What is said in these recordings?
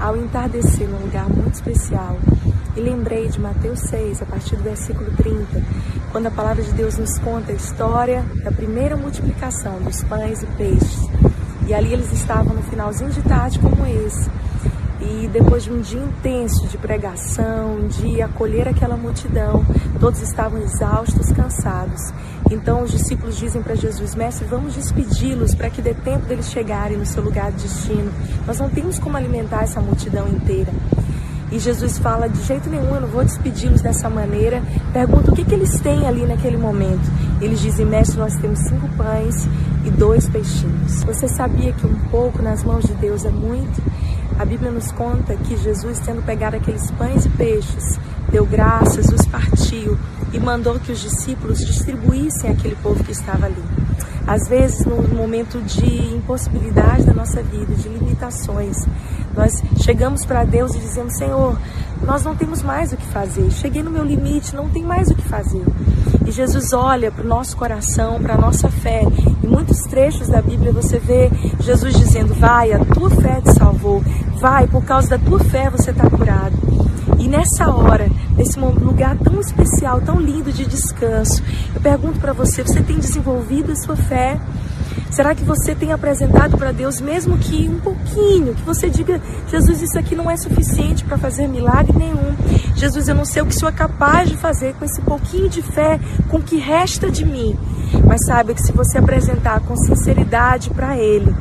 ao entardecer num lugar muito especial. E lembrei de Mateus 6, a partir do versículo 30, quando a palavra de Deus nos conta a história da primeira multiplicação dos pães e peixes. E ali eles estavam no finalzinho de tarde como esse. E depois de um dia intenso de pregação, de acolher aquela multidão, todos estavam exaustos, cansados. Então os discípulos dizem para Jesus: Mestre, vamos despedi-los para que dê tempo deles chegarem no seu lugar de destino. Nós não temos como alimentar essa multidão inteira. E Jesus fala: de jeito nenhum, eu não vou despedi-los dessa maneira. Pergunta o que, que eles têm ali naquele momento. Eles dizem: Mestre, nós temos cinco pães e dois peixinhos. Você sabia que um pouco nas mãos de Deus é muito? A Bíblia nos conta que Jesus, tendo pegado aqueles pães e peixes, deu graças, os partiu e mandou que os discípulos distribuíssem aquele povo que estava ali. Às vezes, no momento de impossibilidade da nossa vida, de limitações, nós chegamos para Deus e dizemos: Senhor, nós não temos mais o que fazer. Cheguei no meu limite, não tem mais o que fazer. E Jesus olha para o nosso coração, para a nossa fé. Em muitos trechos da Bíblia você vê Jesus dizendo: Vai, a tua fé te salvou. Vai, por causa da tua fé você está curado. E nessa hora, nesse lugar tão especial, tão lindo de descanso, eu pergunto para você: você tem desenvolvido a sua fé? Será que você tem apresentado para Deus, mesmo que um pouquinho, que você diga, Jesus, isso aqui não é suficiente para fazer milagre nenhum. Jesus, eu não sei o que o Senhor é capaz de fazer com esse pouquinho de fé, com o que resta de mim. Mas saiba que se você apresentar com sinceridade para Ele,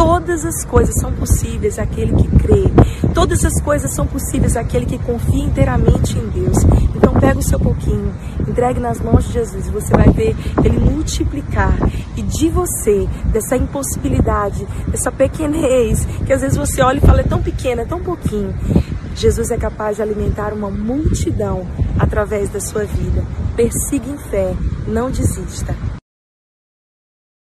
todas as coisas são possíveis àquele que crê. Todas as coisas são possíveis àquele que confia inteiramente em Deus. Então pega o seu pouquinho, entregue nas mãos de Jesus e você vai ver Ele multiplicar. E de você, dessa impossibilidade, dessa pequenez, que às vezes você olha e fala, é tão pequena, é tão pouquinho. Jesus é capaz de alimentar uma multidão através da sua vida. Persiga em fé, não desista.